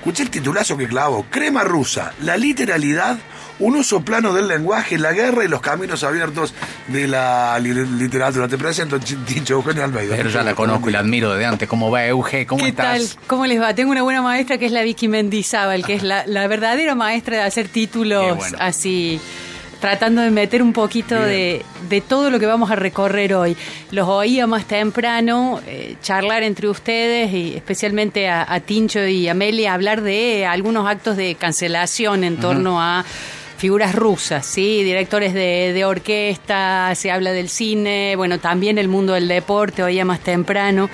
Escuché el titulazo que clavó. Crema rusa, la literalidad, un uso plano del lenguaje, la guerra y los caminos abiertos de la literatura. Te presento, dicho Eugenio Almeida. Pero ya la conozco y la admiro de antes. ¿Cómo va, Euge? ¿Cómo ¿Qué estás? tal? ¿Cómo les va? Tengo una buena maestra que es la Vicky Mendizábal, que es la, la verdadera maestra de hacer títulos bueno. así tratando de meter un poquito de, de, todo lo que vamos a recorrer hoy. Los oía más temprano eh, charlar entre ustedes y especialmente a, a, Tincho y Amelia hablar de algunos actos de cancelación en uh -huh. torno a figuras rusas, ¿sí? Directores de, de, orquesta, se habla del cine, bueno, también el mundo del deporte, oía más temprano.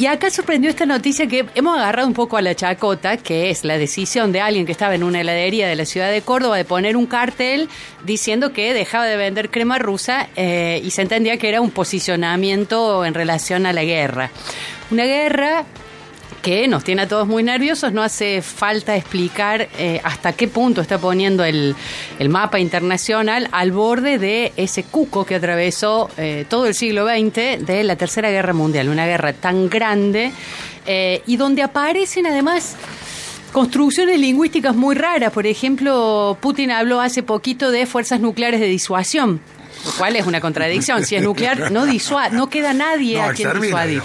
Y acá sorprendió esta noticia que hemos agarrado un poco a la chacota, que es la decisión de alguien que estaba en una heladería de la ciudad de Córdoba de poner un cartel diciendo que dejaba de vender crema rusa eh, y se entendía que era un posicionamiento en relación a la guerra. Una guerra que nos tiene a todos muy nerviosos, no hace falta explicar eh, hasta qué punto está poniendo el, el, mapa internacional al borde de ese cuco que atravesó eh, todo el siglo XX de la Tercera Guerra Mundial, una guerra tan grande eh, y donde aparecen además construcciones lingüísticas muy raras. Por ejemplo, Putin habló hace poquito de fuerzas nucleares de disuasión, lo cual es una contradicción. Si es nuclear, no disuade, no queda nadie no, a quien disuadir.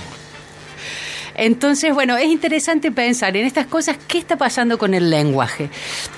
Entonces, bueno, es interesante pensar en estas cosas, qué está pasando con el lenguaje.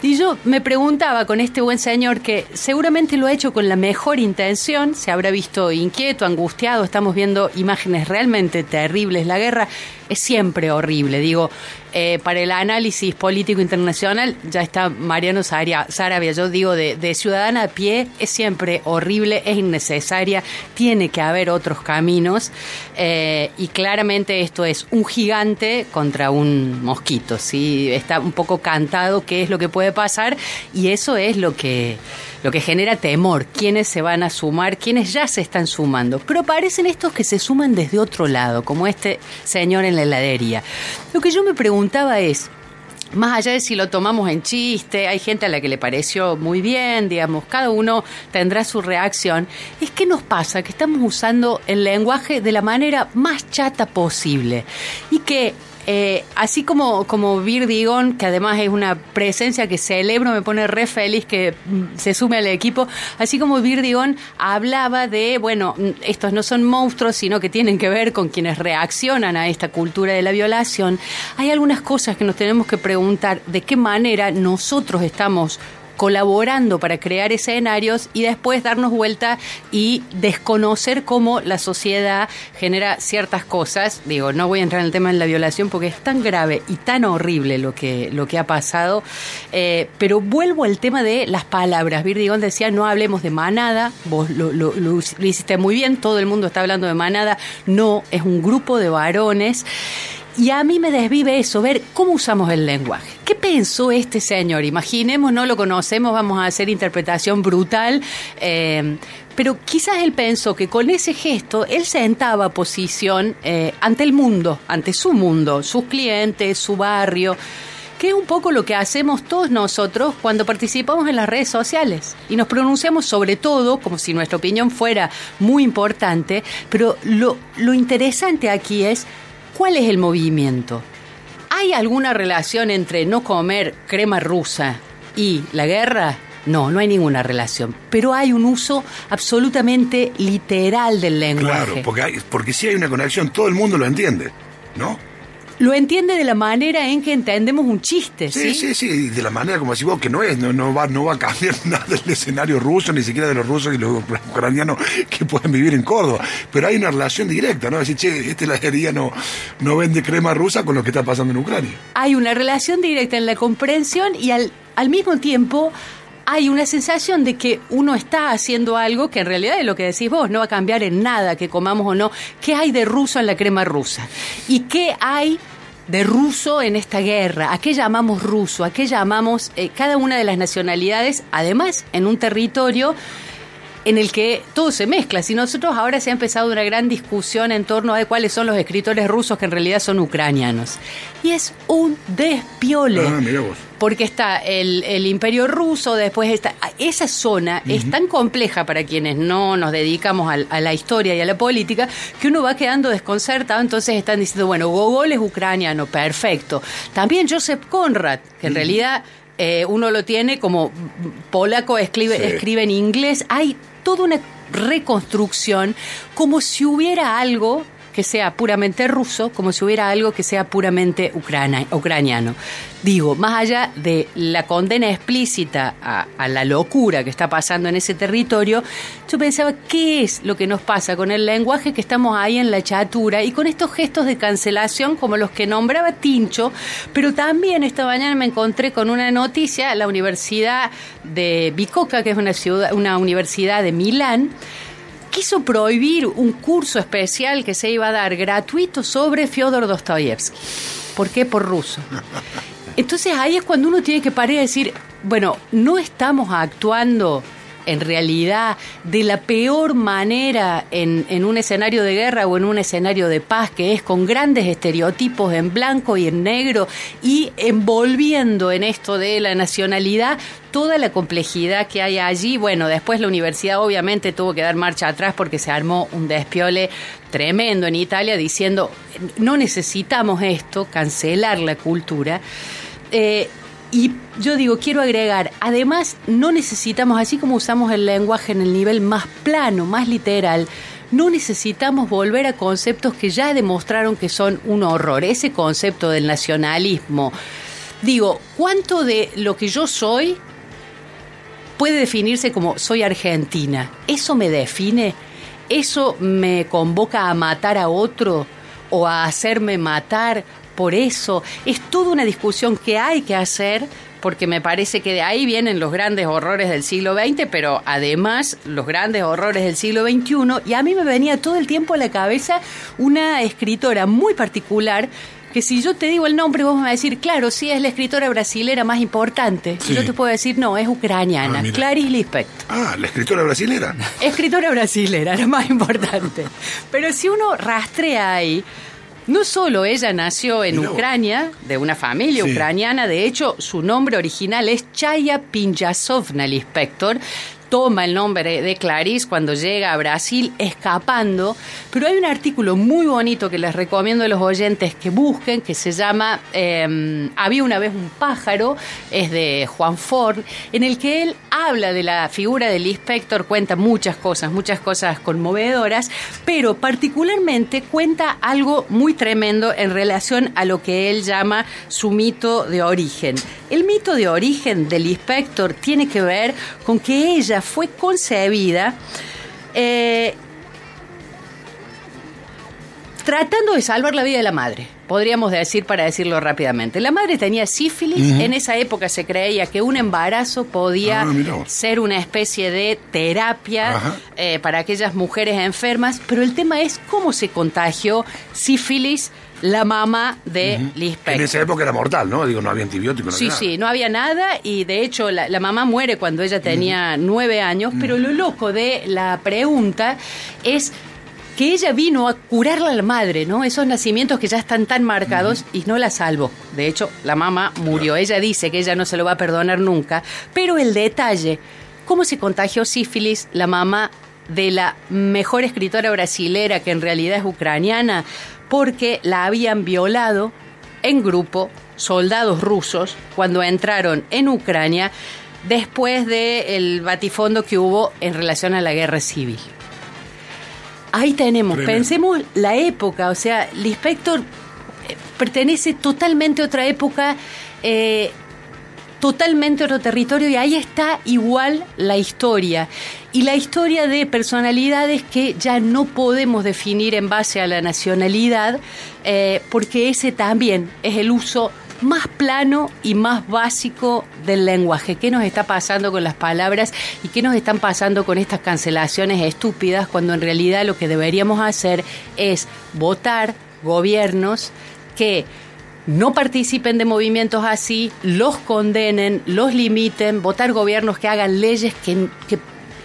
Y yo me preguntaba con este buen señor que seguramente lo ha hecho con la mejor intención, se habrá visto inquieto, angustiado, estamos viendo imágenes realmente terribles. La guerra es siempre horrible, digo, eh, para el análisis político internacional ya está Mariano Sarabia, yo digo, de, ciudadana a pie, es siempre horrible, es innecesaria, tiene que haber otros caminos. Eh, y claramente esto es un gigante contra un mosquito, ¿sí? está un poco cantado qué es lo que puede pasar y eso es lo que lo que genera temor, quiénes se van a sumar, quiénes ya se están sumando. Pero aparecen estos que se suman desde otro lado, como este señor en la heladería. Lo que yo me preguntaba es, más allá de si lo tomamos en chiste, hay gente a la que le pareció muy bien, digamos, cada uno tendrá su reacción, es que nos pasa que estamos usando el lenguaje de la manera más chata posible y que eh, así como, como Virdigón, que además es una presencia que celebro, me pone re feliz que se sume al equipo, así como Virdigón hablaba de, bueno, estos no son monstruos, sino que tienen que ver con quienes reaccionan a esta cultura de la violación, hay algunas cosas que nos tenemos que preguntar de qué manera nosotros estamos colaborando para crear escenarios y después darnos vuelta y desconocer cómo la sociedad genera ciertas cosas. Digo, no voy a entrar en el tema de la violación porque es tan grave y tan horrible lo que, lo que ha pasado, eh, pero vuelvo al tema de las palabras. Virdigón decía, no hablemos de manada, vos lo, lo, lo, lo hiciste muy bien, todo el mundo está hablando de manada, no, es un grupo de varones. Y a mí me desvive eso, ver cómo usamos el lenguaje. ¿Qué pensó este señor? Imaginemos, no lo conocemos, vamos a hacer interpretación brutal, eh, pero quizás él pensó que con ese gesto él sentaba posición eh, ante el mundo, ante su mundo, sus clientes, su barrio que es un poco lo que hacemos todos nosotros cuando participamos en las redes sociales y nos pronunciamos sobre todo como si nuestra opinión fuera muy importante, pero lo, lo interesante aquí es cuál es el movimiento. ¿Hay alguna relación entre no comer crema rusa y la guerra? No, no hay ninguna relación. Pero hay un uso absolutamente literal del lenguaje. Claro, porque, hay, porque si hay una conexión, todo el mundo lo entiende, ¿no? Lo entiende de la manera en que entendemos un chiste, ¿sí? Sí, sí, sí, de la manera como decís vos, que no es, no, no, va, no va a cambiar nada del escenario ruso, ni siquiera de los rusos y los ucranianos que pueden vivir en Córdoba. Pero hay una relación directa, ¿no? Decir, che, este heladería no, no vende crema rusa con lo que está pasando en Ucrania. Hay una relación directa en la comprensión y al, al mismo tiempo hay una sensación de que uno está haciendo algo que en realidad es lo que decís vos, no va a cambiar en nada que comamos o no. ¿Qué hay de ruso en la crema rusa? ¿Y qué hay de ruso en esta guerra? ¿A qué llamamos ruso? ¿A qué llamamos eh, cada una de las nacionalidades? Además, en un territorio en el que todo se mezcla. Si nosotros ahora se ha empezado una gran discusión en torno a cuáles son los escritores rusos que en realidad son ucranianos. Y es un despiole. Ah, mira vos. Porque está el, el imperio ruso, después está... Esa zona es tan compleja para quienes no nos dedicamos a, a, la historia y a la política que uno va quedando desconcertado, entonces están diciendo, bueno, Gogol es ucraniano, perfecto. También Joseph Conrad, que en realidad... Eh, uno lo tiene como polaco, escribe, sí. escribe en inglés. Hay toda una reconstrucción como si hubiera algo que sea puramente ruso, como si hubiera algo que sea puramente ucrania, ucraniano. Digo, más allá de la condena explícita a, la locura que está pasando en ese territorio, yo pensaba, ¿qué es lo que nos pasa con el lenguaje que estamos ahí en la chatura y con estos gestos de cancelación como los que nombraba Tincho? Pero también esta mañana me encontré con una noticia, la Universidad de Bicocca, que es una, ciudad, una universidad de Milán, quiso prohibir un curso especial que se iba a dar gratuito sobre Fyodor Dostoyevsky. ¿Por qué? Por ruso. Entonces ahí es cuando uno tiene que parar y decir, bueno, no estamos actuando en realidad de la peor manera en, en, un escenario de guerra o en un escenario de paz, que es con grandes estereotipos en blanco y en negro y envolviendo en esto de la nacionalidad toda la complejidad que hay allí. Bueno, después la universidad obviamente tuvo que dar marcha atrás porque se armó un despiole tremendo en Italia diciendo no necesitamos esto, cancelar la cultura. Eh, y yo digo, quiero agregar, además no necesitamos, así como usamos el lenguaje en el nivel más plano, más literal, no necesitamos volver a conceptos que ya demostraron que son un horror. Ese concepto del nacionalismo. Digo, ¿cuánto de lo que yo soy puede definirse como soy argentina? ¿Eso me define? ¿Eso me convoca a matar a otro o a hacerme matar? Por eso es toda una discusión que hay que hacer porque me parece que de ahí vienen los grandes horrores del siglo XX, pero además los grandes horrores del siglo XXI. Y a mí me venía todo el tiempo a la cabeza una escritora muy particular que si yo te digo el nombre, vos me vas a decir, claro, sí, es la escritora brasilera más importante. Sí. Yo te puedo decir, no, es ucraniana, ah, Clarice Lispector. Ah, la escritora brasilera. Escritora brasilera, la más importante. Pero si uno rastrea ahí, no solo ella nació en Ucrania, de una familia sí. ucraniana, de hecho su nombre original es Chaya Pinjasovna Lispector, toma el nombre de Clarice cuando llega a Brasil escapando, pero hay un artículo muy bonito que les recomiendo a los oyentes que busquen, que se llama eh, Había una vez un pájaro, es de Juan Ford, en el que él habla de la figura del inspector, cuenta muchas cosas, muchas cosas conmovedoras, pero particularmente cuenta algo muy tremendo en relación a lo que él llama su mito de origen. El mito de origen del inspector tiene que ver con que ella fue concebida eh, tratando de salvar la vida de la madre, podríamos decir para decirlo rápidamente. La madre tenía sífilis, uh -huh. en esa época se creía que un embarazo podía ah, ser una especie de terapia eh, para aquellas mujeres enfermas, pero el tema es cómo se contagió sífilis la mamá de uh -huh. En esa época era mortal, ¿no? Digo, no había antibióticos. No sí, había sí, no había nada y de hecho la, la mamá muere cuando ella tenía uh -huh. nueve años, pero lo loco de la pregunta es que ella vino a curarla a la madre, ¿no? Esos nacimientos que ya están tan marcados y no la salvó. De hecho, la mamá murió. Claro. Ella dice que ella no se lo va a perdonar nunca, pero el detalle, cómo se contagió sífilis la mamá de la mejor escritora brasilera que en realidad es ucraniana, porque la habían violado en grupo soldados rusos cuando entraron en Ucrania después del batifondo que hubo en relación a la guerra civil. Ahí tenemos, Tremendo. pensemos la época, o sea, Lispector eh, pertenece totalmente a otra época, eh, totalmente otro territorio y ahí está igual la historia. Y la historia de personalidades que ya no podemos definir en base a la nacionalidad, eh, porque ese también es el uso más plano y más básico del lenguaje. ¿Qué nos está pasando con las palabras y qué nos están pasando con estas cancelaciones estúpidas cuando en realidad lo que deberíamos hacer es votar gobiernos que no participen de movimientos así, los condenen, los limiten, votar gobiernos que hagan leyes que, que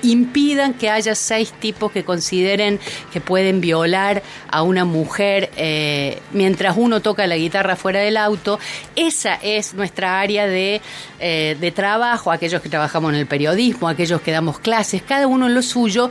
impidan que haya seis tipos que consideren que pueden violar a una mujer eh, mientras uno toca la guitarra fuera del auto. Esa es nuestra área de, eh, de trabajo, aquellos que trabajamos en el periodismo, aquellos que damos clases, cada uno en lo suyo,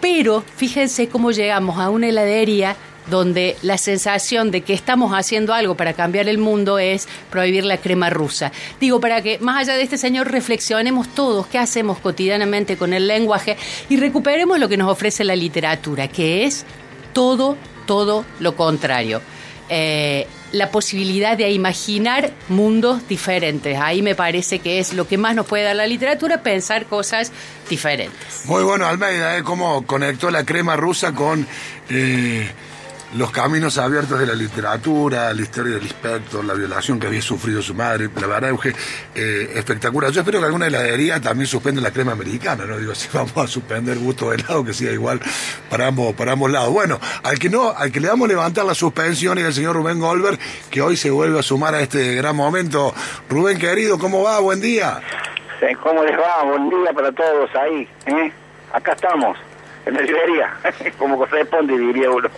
pero fíjense cómo llegamos a una heladería donde la sensación de que estamos haciendo algo para cambiar el mundo es prohibir la crema rusa. Digo, para que más allá de este señor reflexionemos todos qué hacemos cotidianamente con el lenguaje y recuperemos lo que nos ofrece la literatura, que es todo, todo lo contrario. Eh, la posibilidad de imaginar mundos diferentes. Ahí me parece que es lo que más nos puede dar la literatura, pensar cosas diferentes. Muy bueno, Almeida, ¿eh? cómo conectó la crema rusa con... Eh los caminos abiertos de la literatura, la historia del inspector, la violación que había sufrido su madre, la verdad, Euge, eh, espectacular. Yo espero que alguna heladería también suspenda la crema americana, ¿no? Digo, si vamos a suspender gusto de helado, que sea igual para ambos, para ambos lados. Bueno, al que no, al que le vamos a levantar la suspensión es el señor Rubén Goldberg, que hoy se vuelve a sumar a este gran momento. Rubén, querido, ¿cómo va? Buen día. ¿Cómo les va? Buen día para todos ahí. ¿eh? Acá estamos en la librería, como corresponde, diría uno.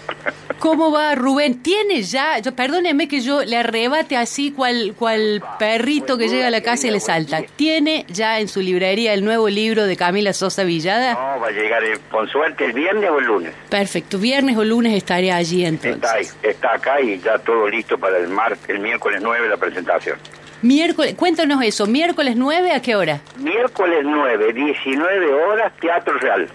¿Cómo va Rubén? ¿Tiene ya, yo, perdóneme que yo le arrebate así cual, cual perrito que llega a la casa y le salta? ¿Tiene ya en su librería el nuevo libro de Camila Sosa Villada? No, va a llegar eh, con suerte el viernes o el lunes. Perfecto, viernes o lunes estaré allí entonces. Está, ahí, está acá y ya todo listo para el, mar, el miércoles 9 la presentación. Miércoles, cuéntanos eso, miércoles 9 a qué hora? Miércoles 9, 19 horas, Teatro Real.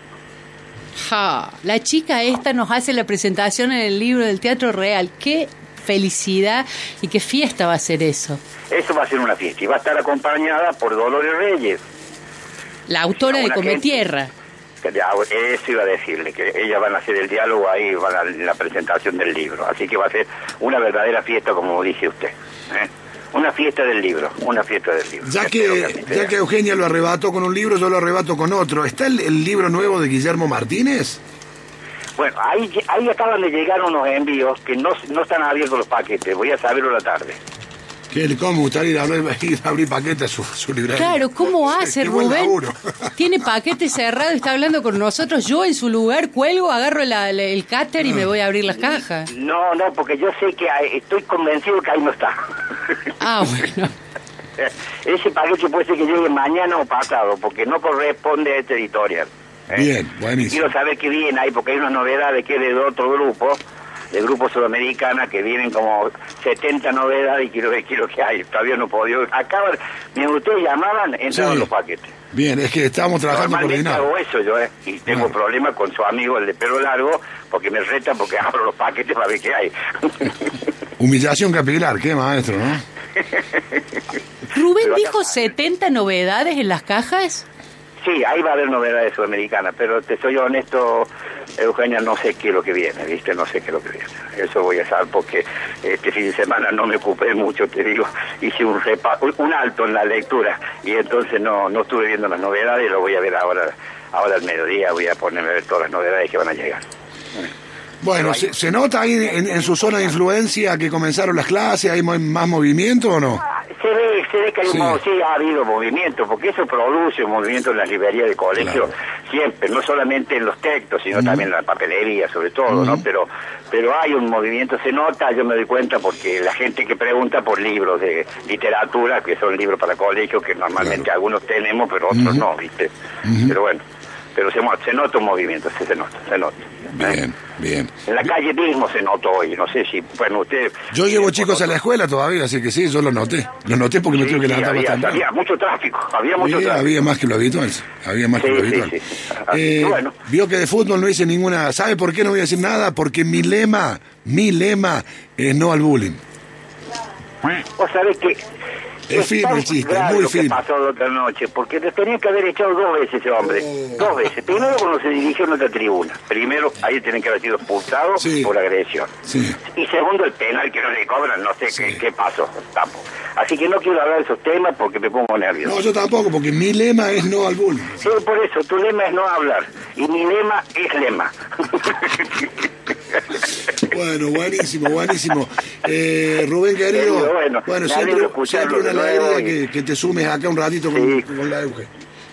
Ja, la chica esta nos hace la presentación en el libro del Teatro Real. Qué felicidad y qué fiesta va a ser eso. Eso va a ser una fiesta y va a estar acompañada por Dolores Reyes. La autora de Come Tierra. Eso iba a decirle, que ellas van a hacer el diálogo ahí, van a la presentación del libro. Así que va a ser una verdadera fiesta, como dice usted. ¿eh? Una fiesta del libro, una fiesta del libro. Ya que, ya que Eugenia lo arrebató con un libro, yo lo arrebato con otro. ¿Está el, libro nuevo de Guillermo Martínez? Bueno, ahí, ahí acaban de llegar unos envíos que no, no están abiertos los paquetes. Voy a saberlo la tarde. ¿Cómo gustaría ir a abrir, paquetes a su, librería? Claro, ¿cómo hace Rubén? Tiene paquete cerrado, está hablando con nosotros. Yo en su lugar cuelgo, agarro el cáter y me voy a abrir las cajas. No, no, porque yo sé que estoy convencido que ahí no está. Ah, bueno. Ese paquete puede ser que llegue mañana o pasado, porque no corresponde a este editorial. ¿eh? Bien, buenísimo. Quiero saber qué viene ahí, porque hay una novedad de que es de otro grupo de Grupo Sudamericana que vienen como 70 novedades y quiero ver quiero que hay. Todavía no puedo. Acaban, mientras ustedes llamaban, entraban los paquetes. Bien, es que estamos trabajando Normalmente hago eso yo, ¿eh? Y tengo problemas con su amigo, el de pelo largo, porque me retan porque abro los paquetes para ver qué hay. Humillación capilar, qué maestro, ¿no? Rubén dijo 70 novedades en las cajas. Sí, ahí va a haber novedades sudamericanas, pero te soy honesto, Eugenia, no sé qué es lo que viene, ¿viste? No sé qué es lo que viene. Eso voy a saber porque este fin de semana no me ocupé mucho, te digo, hice un un alto en la lectura y entonces no, no estuve viendo las novedades, lo voy a ver ahora, ahora al mediodía, voy a ponerme a ver todas las novedades que van a llegar. Bueno, ¿se, nota ahí en, su zona de influencia que comenzaron las clases? ¿Hay más movimiento o no? Ah, se ve, se ve que hay sí. ha habido movimiento, porque eso produce un movimiento en las librerías de colegio siempre, no solamente en los textos, sino también en la papelería, sobre todo, ¿no? Pero, pero hay un movimiento, se nota, yo me doy cuenta, porque la gente que pregunta por libros de literatura, que son libros para colegio, que normalmente algunos tenemos, pero otros no, ¿viste? Pero bueno pero se, se nota un movimiento, se, se nota, se nota. Bien, bien. En la calle mismo se notó hoy, no sé si, bueno, usted... Yo llevo chicos a la escuela todavía, así que sí, yo lo noté. Lo noté porque me tengo que levantar había, bastante. Había mucho tráfico, había mucho tráfico. Había más que lo habitual, había más que lo habitual. Eh, bueno. Vio que de fútbol no hice ninguna... ¿Sabe por qué no voy a decir nada? Porque mi lema, mi lema es no al bullying. Vos sabés que es firme el chiste, muy lo que pasó la otra noche, porque te tenía que haber echado dos veces ese hombre. Dos veces. Primero cuando se dirigió a nuestra tribuna. Primero, ahí tienen que haber sido expulsados Sí. por agresión. Sí. Y segundo, el penal que no le cobran, no sé qué, qué pasó. Tampoco. Así que no quiero hablar de esos temas porque me pongo nervioso. No, yo tampoco, porque mi lema es no al bullying. Sí, por eso, tu lema es no hablar. Y mi lema es lema. Bueno, buenísimo, buenísimo. Eh, Rubén querido, Bueno, bueno, siempre, siempre una alegría que, que te sumes acá un ratito con, Sí. con la Euge.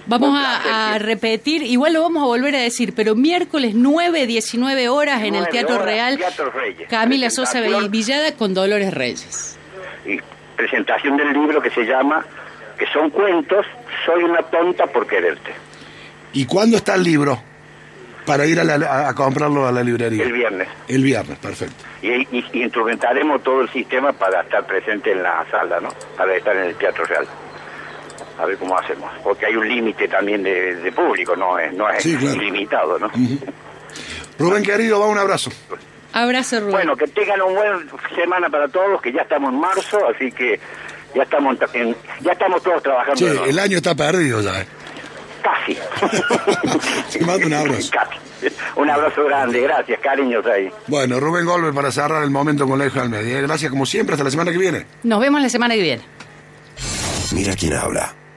Vamos a, repetir, igual lo vamos a volver a decir, pero miércoles 9, 19 horas en el Teatro Real. Camila Sosa Villada con Dolores Reyes. Y presentación del libro que se llama, que son cuentos, Soy una tonta por quererte. ¿Y cuándo está el libro? Para ir a, comprarlo a la librería. El viernes. El viernes, perfecto. Y, instrumentaremos todo el sistema para estar presente en la sala, ¿no? Para estar en el Teatro Real. A ver cómo hacemos. Porque hay un límite también de, público, no es, no es ilimitado, ¿no? Rubén querido, va un abrazo. Abrazo, Rubén. Bueno, que tengan una buena semana para todos, que ya estamos en marzo, así que ya estamos ya estamos todos trabajando. Sí, el año está perdido ya. Casi. Te mando un abrazo. Un abrazo grande, gracias, cariños ahí. Bueno, Rubén Golbe para cerrar el momento con Lejos al Medio. Gracias como siempre, hasta la semana que viene. Nos vemos la semana que viene. Mira quién habla